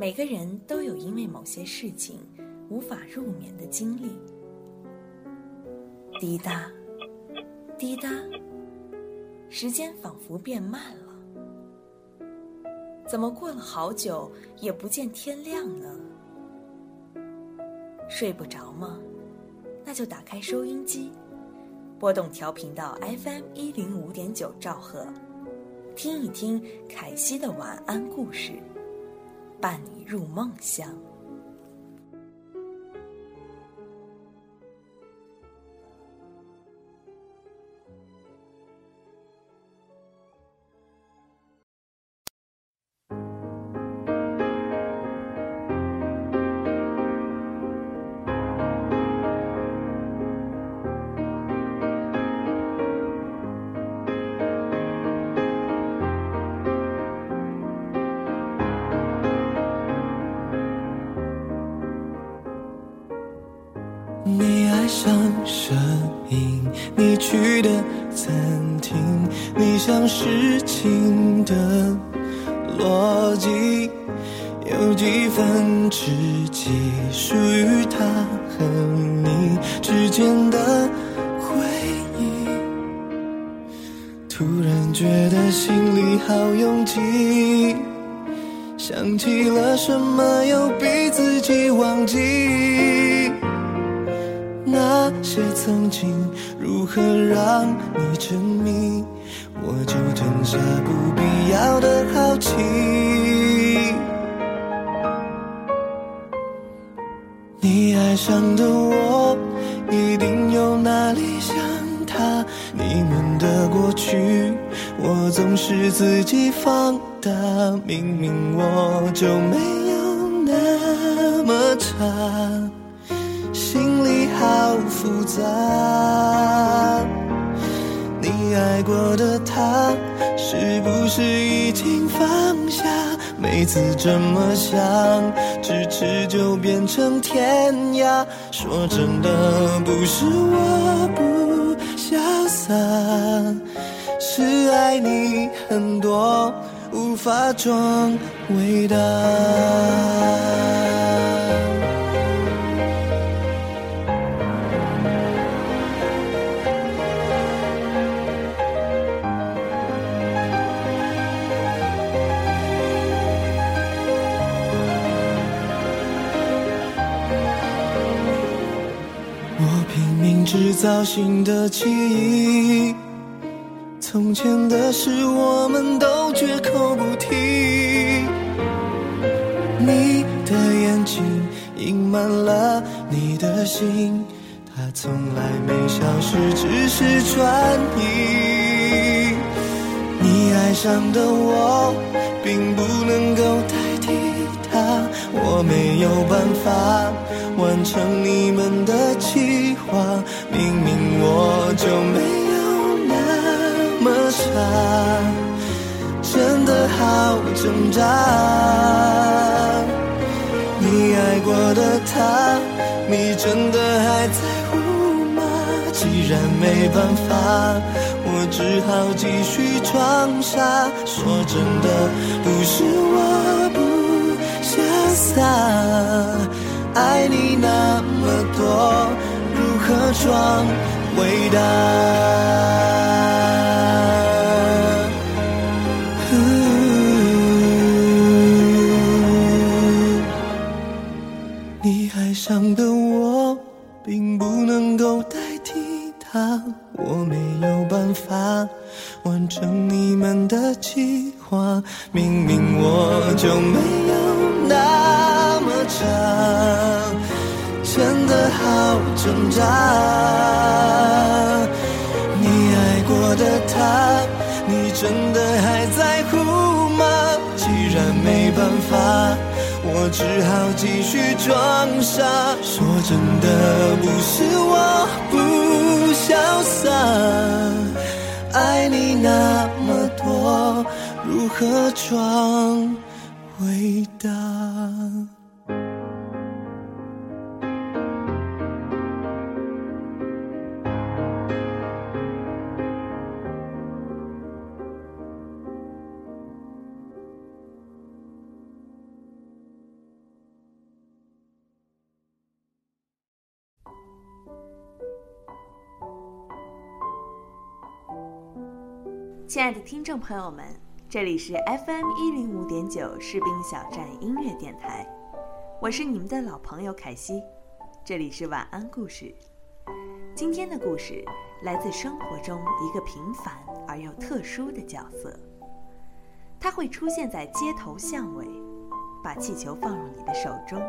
每个人都有因为某些事情无法入眠的经历。滴答，滴答，时间仿佛变慢了。怎么过了好久也不见天亮呢？睡不着吗？那就打开收音机，拨动调频到 FM 一零五点九兆赫，听一听凯西的晚安故事，伴你入梦乡。事情的逻辑，有几分知己属于他和你之间的回忆，突然觉得心里好拥挤，想起了什么又逼自己忘记。那些曾经，如何让你沉迷？我就吞下不必要的好奇。你爱上的我，一定有哪里像他。你们的过去，我总是自己放大。明明我就没有那么差。心里好复杂，爱过的他，是不是已经放下？每次这么想，咫尺就变成天涯。说真的，不是我不潇洒，是爱你很多，无法装伟大。造新的记忆，从前的事我们都绝口不提。你的眼睛隐瞒了你的心，它从来没消失，只是转移。你爱上的我，并不能够代替他，我没有办法。完成你们的计划，明明我就没有那么差，真的好挣扎。你爱过的他，你真的还在乎吗？既然没办法，我只好继续装傻。说真的，不是我不潇洒。爱你那么多，如何装伟大。你爱上的我，并不能够代替他，我没有办法完成你们的计划。明明我就没有那么差，真的好挣扎。你爱过的他，你真的还在乎吗？既然没办法。我只好继续装傻。说真的，不是我不潇洒，爱你那么多，如何装伟大？亲爱的听众朋友们，这里是 FM 一零五点九士兵小站音乐电台，我是你们的老朋友凯西，这里是晚安故事。今天的故事来自生活中一个平凡而又特殊的角色，他会出现在街头巷尾，把气球放入你的手中；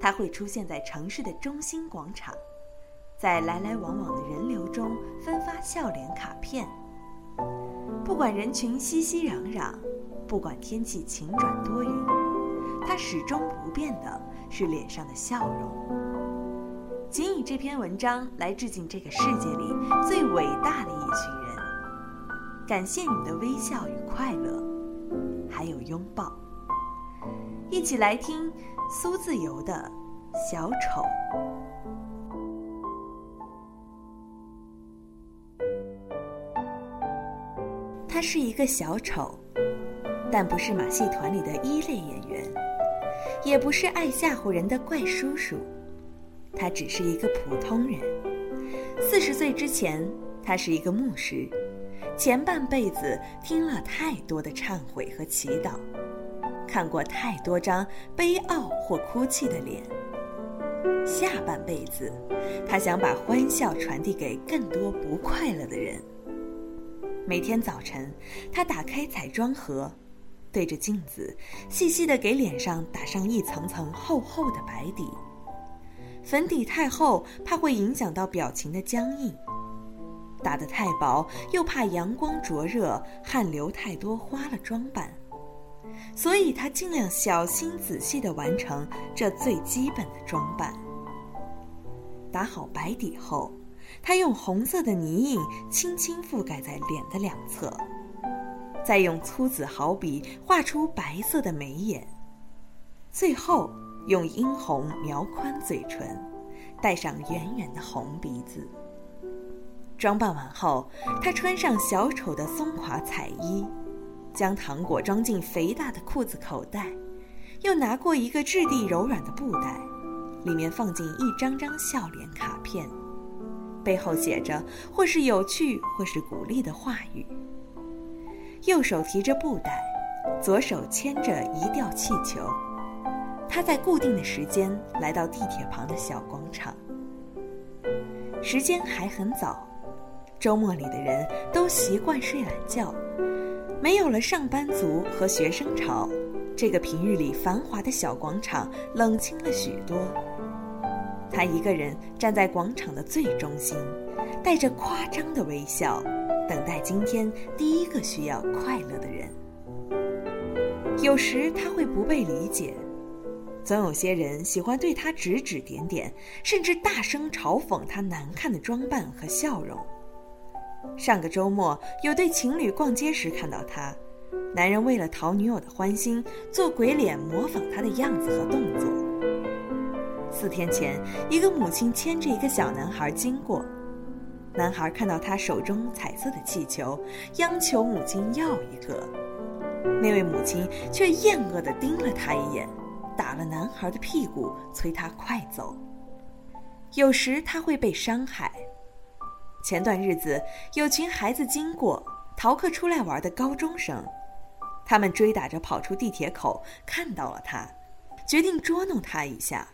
他会出现在城市的中心广场，在来来往往的人流中分发笑脸卡片。不管人群熙熙攘攘，不管天气晴转多云，他始终不变的是脸上的笑容。仅以这篇文章来致敬这个世界里最伟大的一群人，感谢你的微笑与快乐，还有拥抱。一起来听苏自由的《小丑》。他是一个小丑，但不是马戏团里的一类演员，也不是爱吓唬人的怪叔叔，他只是一个普通人。四十岁之前，他是一个牧师，前半辈子听了太多的忏悔和祈祷，看过太多张悲傲或哭泣的脸。下半辈子，他想把欢笑传递给更多不快乐的人。每天早晨，他打开彩妆盒，对着镜子，细细的给脸上打上一层层厚厚的白底。粉底太厚，怕会影响到表情的僵硬；打得太薄，又怕阳光灼热、汗流太多花了装扮。所以他尽量小心仔细的完成这最基本的装扮。打好白底后。他用红色的泥印轻轻覆盖在脸的两侧，再用粗紫毫笔画出白色的眉眼，最后用殷红描宽嘴唇，带上圆圆的红鼻子。装扮完后，他穿上小丑的松垮彩衣，将糖果装进肥大的裤子口袋，又拿过一个质地柔软的布袋，里面放进一张张笑脸卡片。背后写着或是有趣或是鼓励的话语。右手提着布袋，左手牵着一吊气球。他在固定的时间来到地铁旁的小广场。时间还很早，周末里的人都习惯睡懒觉，没有了上班族和学生潮，这个平日里繁华的小广场冷清了许多。他一个人站在广场的最中心，带着夸张的微笑，等待今天第一个需要快乐的人。有时他会不被理解，总有些人喜欢对他指指点点，甚至大声嘲讽他难看的装扮和笑容。上个周末，有对情侣逛街时看到他，男人为了讨女友的欢心，做鬼脸模仿他的样子和动作。四天前，一个母亲牵着一个小男孩经过，男孩看到他手中彩色的气球，央求母亲要一个。那位母亲却厌恶地盯了他一眼，打了男孩的屁股，催他快走。有时他会被伤害，前段日子，有群孩子经过，逃课出来玩的高中生，他们追打着跑出地铁口，看到了他，决定捉弄他一下。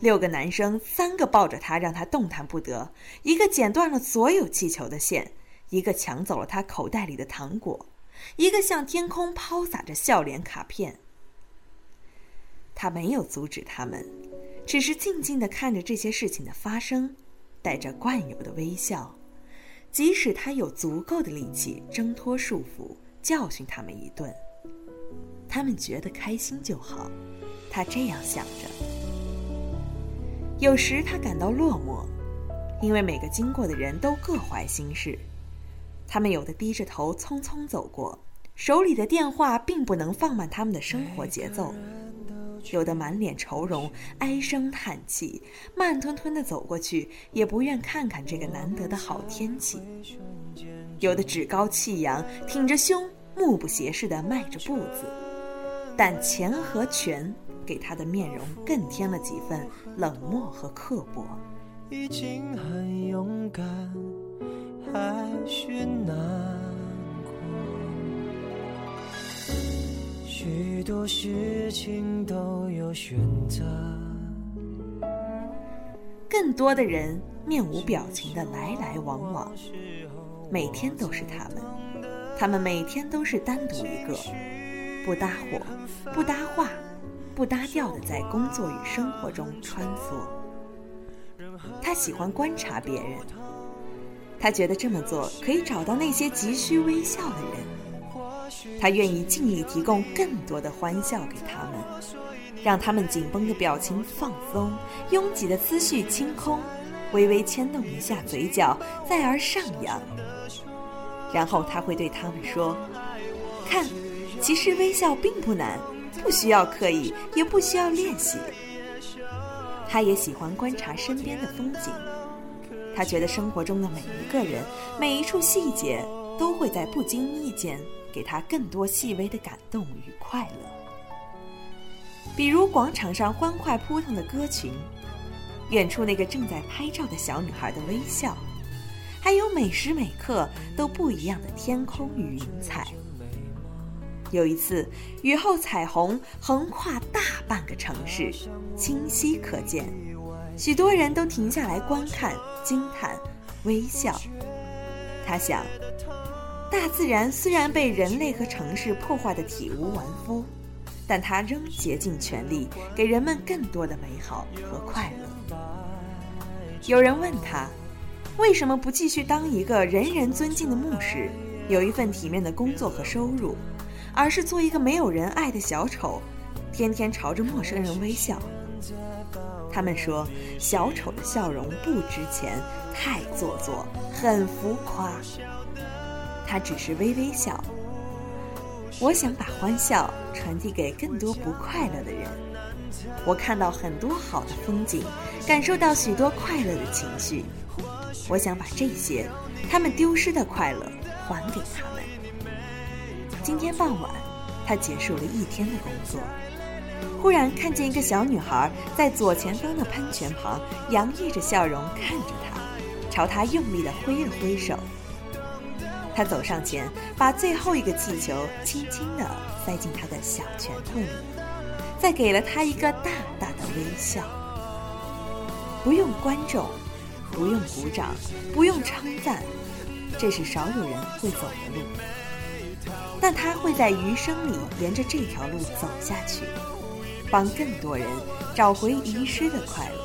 六个男生，三个抱着他让他动弹不得，一个剪断了所有气球的线，一个抢走了他口袋里的糖果，一个向天空抛洒着笑脸卡片。他没有阻止他们，只是静静地看着这些事情的发生。带着惯有的微笑，即使他有足够的力气挣脱束缚，教训他们一顿，他们觉得开心就好。他这样想着。有时他感到落寞，因为每个经过的人都各怀心事，他们有的低着头匆匆走过，手里的电话并不能放慢他们的生活节奏。有的满脸愁容，唉声叹气，慢吞吞地走过去，也不愿看看这个难得的好天气；有的趾高气扬，挺着胸，目不斜视地迈着步子，但钱和权给他的面容更添了几分冷漠和刻薄。已经很勇敢，还是难。许多事情都有选择。更多的人面无表情的来来往往，每天都是他们，他们每天都是单独一个，不搭伙，不搭话，不搭调的在工作与生活中穿梭。他喜欢观察别人，他觉得这么做可以找到那些急需微笑的人。他愿意尽力提供更多的欢笑给他们，让他们紧绷的表情放松，拥挤的思绪清空，微微牵动一下嘴角，再而上扬。然后他会对他们说：“看，其实微笑并不难，不需要刻意，也不需要练习。”他也喜欢观察身边的风景，他觉得生活中的每一个人，每一处细节，都会在不经意间。给他更多细微的感动与快乐，比如广场上欢快扑腾的歌群，远处那个正在拍照的小女孩的微笑，还有每时每刻都不一样的天空与云彩。有一次，雨后彩虹横跨大半个城市，清晰可见，许多人都停下来观看、惊叹、微笑。他想。大自然虽然被人类和城市破坏的体无完肤，但它仍竭尽全力给人们更多的美好和快乐。有人问他，为什么不继续当一个人人尊敬的牧师，有一份体面的工作和收入，而是做一个没有人爱的小丑，天天朝着陌生人微笑？他们说，小丑的笑容不值钱，太做作，很浮夸。他只是微微笑。我想把欢笑传递给更多不快乐的人。我看到很多好的风景，感受到许多快乐的情绪。我想把这些他们丢失的快乐还给他们。今天傍晚，他结束了一天的工作，忽然看见一个小女孩在左前方的喷泉旁洋溢着笑容看着他，朝他用力地挥了挥手。他走上前，把最后一个气球轻轻地塞进他的小拳头里，再给了他一个大大的微笑。不用观众，不用鼓掌，不用称赞，这是少有人会走的路。但他会在余生里沿着这条路走下去，帮更多人找回遗失的快乐，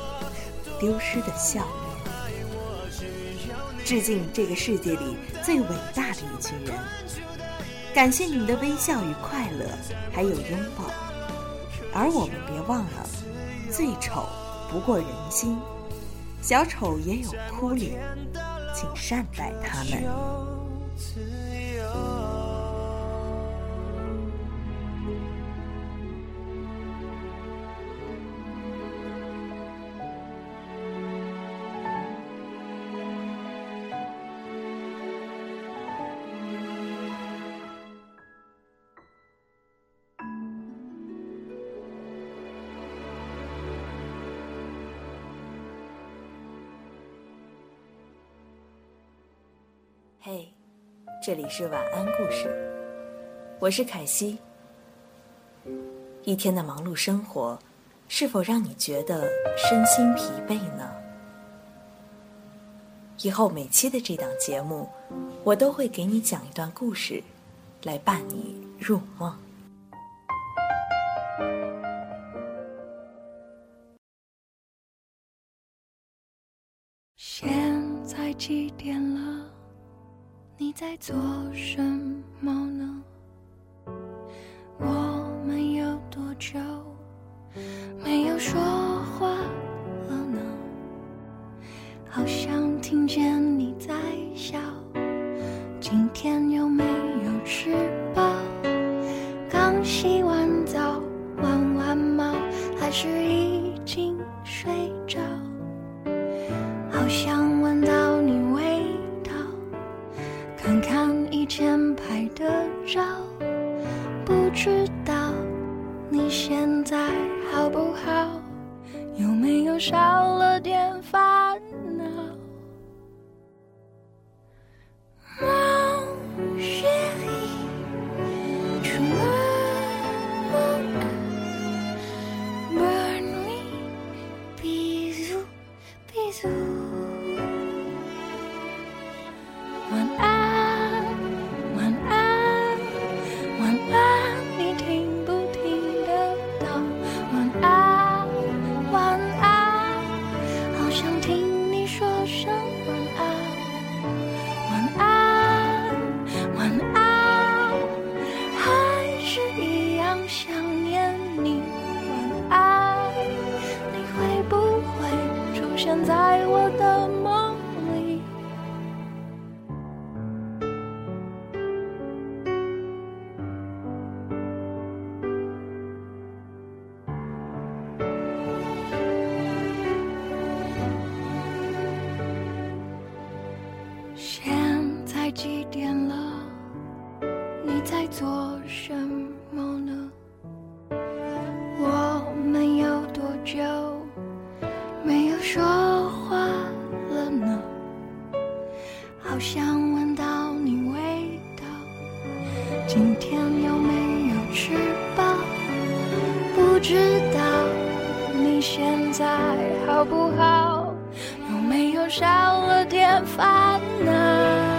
丢失的笑脸。致敬这个世界里最伟大的一群人，感谢你们的微笑与快乐，还有拥抱。而我们别忘了，最丑不过人心，小丑也有哭脸，请善待他们。嘿，这里是晚安故事，我是凯西。一天的忙碌生活，是否让你觉得身心疲惫呢？以后每期的这档节目，我都会给你讲一段故事，来伴你入梦。在做什么呢？我们有多久没有说话了呢？好像听见你在笑。今天有没有吃饱？刚洗完澡，玩完猫，还是已经睡着？在好不好？有没有少了点烦恼？